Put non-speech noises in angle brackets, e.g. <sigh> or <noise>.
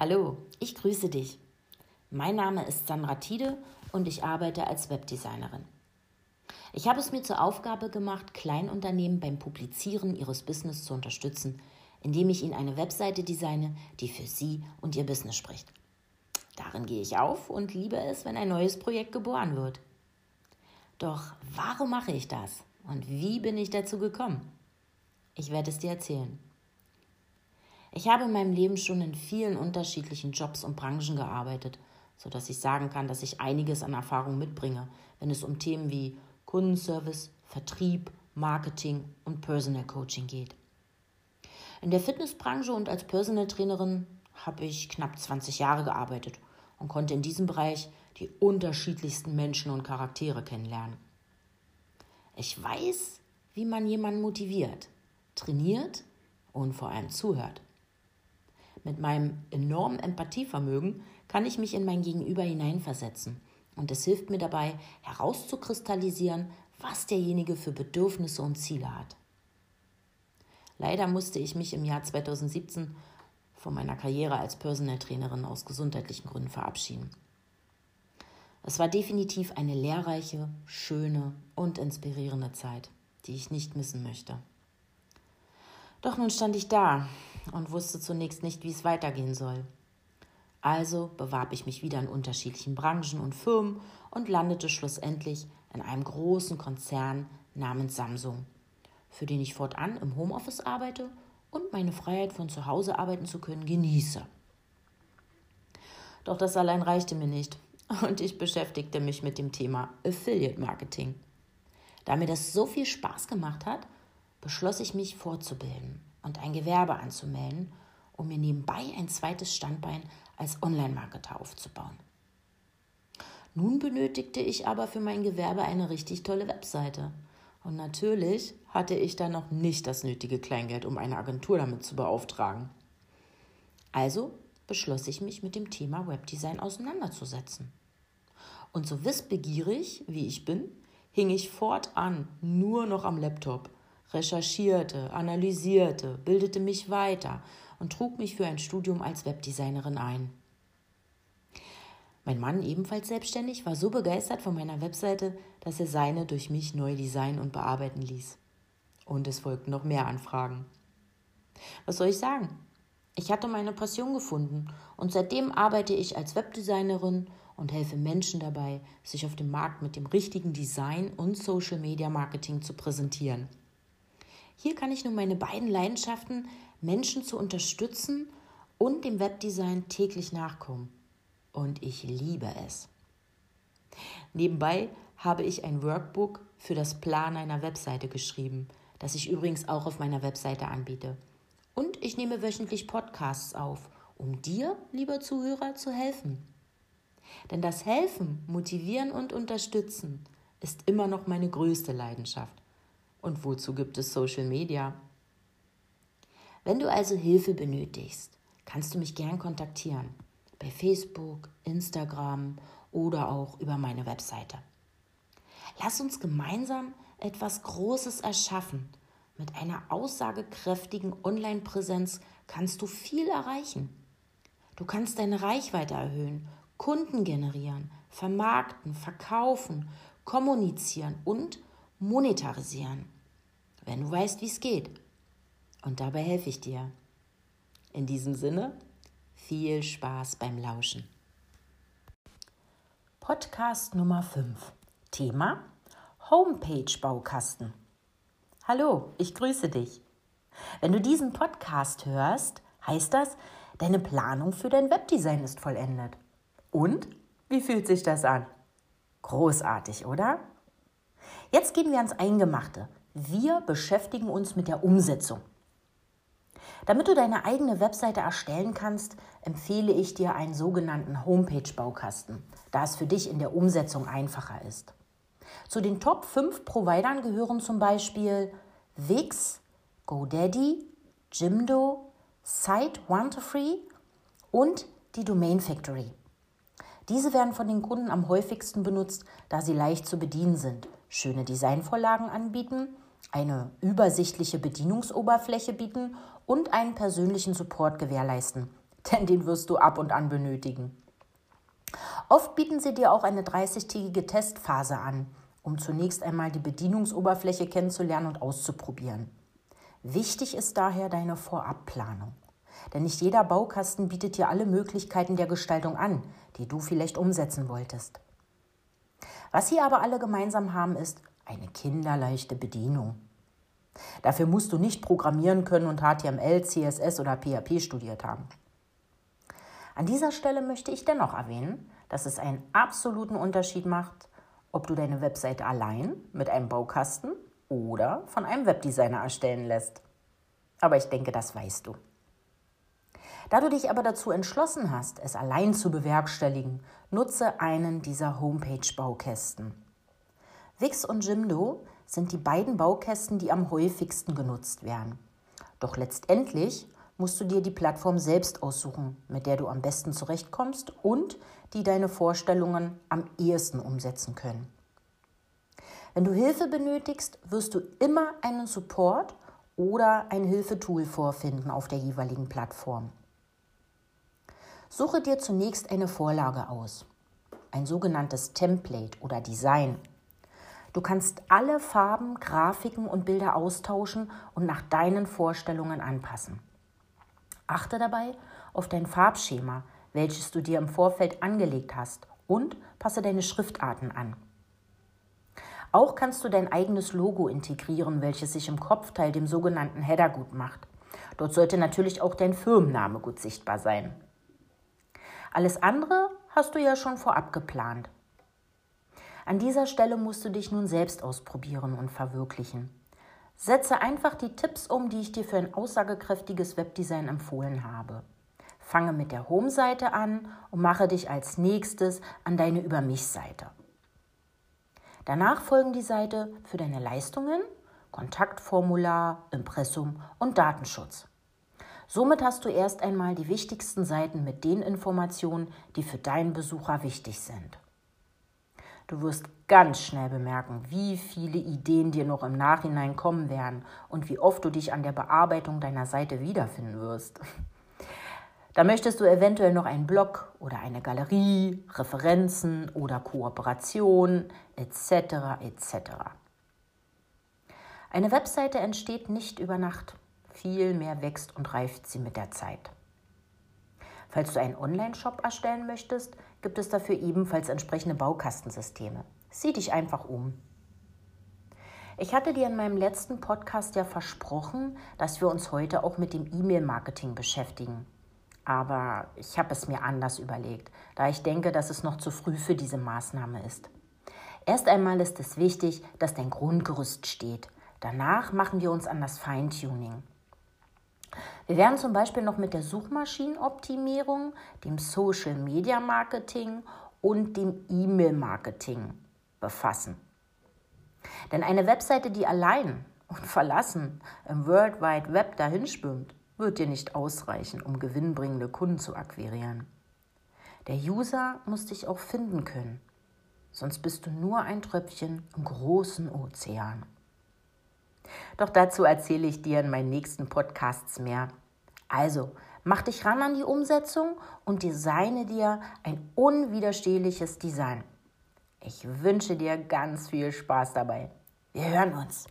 Hallo, ich grüße dich. Mein Name ist Sandra Tiede und ich arbeite als Webdesignerin. Ich habe es mir zur Aufgabe gemacht, Kleinunternehmen beim Publizieren ihres Business zu unterstützen, indem ich ihnen eine Webseite designe, die für sie und ihr Business spricht. Darin gehe ich auf und liebe es, wenn ein neues Projekt geboren wird. Doch warum mache ich das und wie bin ich dazu gekommen? Ich werde es dir erzählen. Ich habe in meinem Leben schon in vielen unterschiedlichen Jobs und Branchen gearbeitet, sodass ich sagen kann, dass ich einiges an Erfahrung mitbringe, wenn es um Themen wie Kundenservice, Vertrieb, Marketing und Personal Coaching geht. In der Fitnessbranche und als Personal Trainerin habe ich knapp 20 Jahre gearbeitet und konnte in diesem Bereich die unterschiedlichsten Menschen und Charaktere kennenlernen. Ich weiß, wie man jemanden motiviert, trainiert und vor allem zuhört. Mit meinem enormen Empathievermögen kann ich mich in mein Gegenüber hineinversetzen und es hilft mir dabei herauszukristallisieren, was derjenige für Bedürfnisse und Ziele hat. Leider musste ich mich im Jahr 2017 von meiner Karriere als Personal Trainerin aus gesundheitlichen Gründen verabschieden. Es war definitiv eine lehrreiche, schöne und inspirierende Zeit, die ich nicht missen möchte. Doch nun stand ich da und wusste zunächst nicht, wie es weitergehen soll. Also bewarb ich mich wieder in unterschiedlichen Branchen und Firmen und landete schlussendlich in einem großen Konzern namens Samsung, für den ich fortan im Homeoffice arbeite und meine Freiheit von zu Hause arbeiten zu können genieße. Doch das allein reichte mir nicht und ich beschäftigte mich mit dem Thema Affiliate Marketing. Da mir das so viel Spaß gemacht hat, beschloss ich mich fortzubilden und ein Gewerbe anzumelden, um mir nebenbei ein zweites Standbein als Online-Marketer aufzubauen. Nun benötigte ich aber für mein Gewerbe eine richtig tolle Webseite. Und natürlich hatte ich da noch nicht das nötige Kleingeld, um eine Agentur damit zu beauftragen. Also beschloss ich mich mit dem Thema Webdesign auseinanderzusetzen. Und so wissbegierig wie ich bin, hing ich fortan nur noch am Laptop, recherchierte, analysierte, bildete mich weiter und trug mich für ein Studium als Webdesignerin ein. Mein Mann, ebenfalls selbstständig, war so begeistert von meiner Webseite, dass er seine durch mich neu designen und bearbeiten ließ. Und es folgten noch mehr Anfragen. Was soll ich sagen? Ich hatte meine Passion gefunden und seitdem arbeite ich als Webdesignerin und helfe Menschen dabei, sich auf dem Markt mit dem richtigen Design und Social Media Marketing zu präsentieren. Hier kann ich nun meine beiden Leidenschaften, Menschen zu unterstützen und dem Webdesign täglich nachkommen. Und ich liebe es. Nebenbei habe ich ein Workbook für das Plan einer Webseite geschrieben, das ich übrigens auch auf meiner Webseite anbiete. Und ich nehme wöchentlich Podcasts auf, um dir, lieber Zuhörer, zu helfen. Denn das Helfen, Motivieren und Unterstützen ist immer noch meine größte Leidenschaft. Und wozu gibt es Social Media? Wenn du also Hilfe benötigst, kannst du mich gern kontaktieren. Bei Facebook, Instagram oder auch über meine Webseite. Lass uns gemeinsam etwas Großes erschaffen. Mit einer aussagekräftigen Online-Präsenz kannst du viel erreichen. Du kannst deine Reichweite erhöhen Kunden generieren, vermarkten, verkaufen, kommunizieren und monetarisieren. Wenn du weißt, wie es geht. Und dabei helfe ich dir. In diesem Sinne, viel Spaß beim Lauschen. Podcast Nummer 5. Thema Homepage-Baukasten. Hallo, ich grüße dich. Wenn du diesen Podcast hörst, heißt das, deine Planung für dein Webdesign ist vollendet. Und wie fühlt sich das an? Großartig, oder? Jetzt gehen wir ans Eingemachte. Wir beschäftigen uns mit der Umsetzung. Damit du deine eigene Webseite erstellen kannst, empfehle ich dir einen sogenannten Homepage-Baukasten, da es für dich in der Umsetzung einfacher ist. Zu den Top 5 Providern gehören zum Beispiel Wix, GoDaddy, Jimdo, Site 123 und die Domain Factory. Diese werden von den Kunden am häufigsten benutzt, da sie leicht zu bedienen sind, schöne Designvorlagen anbieten, eine übersichtliche Bedienungsoberfläche bieten und einen persönlichen Support gewährleisten, <laughs> denn den wirst du ab und an benötigen. Oft bieten sie dir auch eine 30-tägige Testphase an, um zunächst einmal die Bedienungsoberfläche kennenzulernen und auszuprobieren. Wichtig ist daher deine Vorabplanung. Denn nicht jeder Baukasten bietet dir alle Möglichkeiten der Gestaltung an, die du vielleicht umsetzen wolltest. Was sie aber alle gemeinsam haben, ist eine kinderleichte Bedienung. Dafür musst du nicht programmieren können und HTML, CSS oder PHP studiert haben. An dieser Stelle möchte ich dennoch erwähnen, dass es einen absoluten Unterschied macht, ob du deine Webseite allein mit einem Baukasten oder von einem Webdesigner erstellen lässt. Aber ich denke, das weißt du. Da du dich aber dazu entschlossen hast, es allein zu bewerkstelligen, nutze einen dieser Homepage-Baukästen. Wix und Jimdo sind die beiden Baukästen, die am häufigsten genutzt werden. Doch letztendlich musst du dir die Plattform selbst aussuchen, mit der du am besten zurechtkommst und die deine Vorstellungen am ehesten umsetzen können. Wenn du Hilfe benötigst, wirst du immer einen Support oder ein Hilfetool vorfinden auf der jeweiligen Plattform. Suche dir zunächst eine Vorlage aus, ein sogenanntes Template oder Design. Du kannst alle Farben, Grafiken und Bilder austauschen und nach deinen Vorstellungen anpassen. Achte dabei auf dein Farbschema, welches du dir im Vorfeld angelegt hast und passe deine Schriftarten an. Auch kannst du dein eigenes Logo integrieren, welches sich im Kopfteil, dem sogenannten Header, gut macht. Dort sollte natürlich auch dein Firmenname gut sichtbar sein. Alles andere hast du ja schon vorab geplant. An dieser Stelle musst du dich nun selbst ausprobieren und verwirklichen. Setze einfach die Tipps um, die ich dir für ein aussagekräftiges Webdesign empfohlen habe. Fange mit der Home-Seite an und mache dich als nächstes an deine Über mich-Seite. Danach folgen die Seite für deine Leistungen, Kontaktformular, Impressum und Datenschutz. Somit hast du erst einmal die wichtigsten Seiten mit den Informationen, die für deinen Besucher wichtig sind. Du wirst ganz schnell bemerken, wie viele Ideen dir noch im Nachhinein kommen werden und wie oft du dich an der Bearbeitung deiner Seite wiederfinden wirst. Da möchtest du eventuell noch einen Blog oder eine Galerie, Referenzen oder Kooperation etc. etc. Eine Webseite entsteht nicht über Nacht, vielmehr wächst und reift sie mit der Zeit. Falls du einen Online-Shop erstellen möchtest, gibt es dafür ebenfalls entsprechende Baukastensysteme. Sieh dich einfach um. Ich hatte dir in meinem letzten Podcast ja versprochen, dass wir uns heute auch mit dem E-Mail-Marketing beschäftigen. Aber ich habe es mir anders überlegt, da ich denke, dass es noch zu früh für diese Maßnahme ist. Erst einmal ist es wichtig, dass dein Grundgerüst steht. Danach machen wir uns an das Feintuning. Wir werden zum Beispiel noch mit der Suchmaschinenoptimierung, dem Social Media Marketing und dem E-Mail Marketing befassen. Denn eine Webseite, die allein und verlassen im World Wide Web dahinschwimmt, wird dir nicht ausreichen, um gewinnbringende Kunden zu akquirieren. Der User muss dich auch finden können, sonst bist du nur ein Tröpfchen im großen Ozean. Doch dazu erzähle ich dir in meinen nächsten Podcasts mehr. Also, mach dich ran an die Umsetzung und designe dir ein unwiderstehliches Design. Ich wünsche dir ganz viel Spaß dabei. Wir hören uns.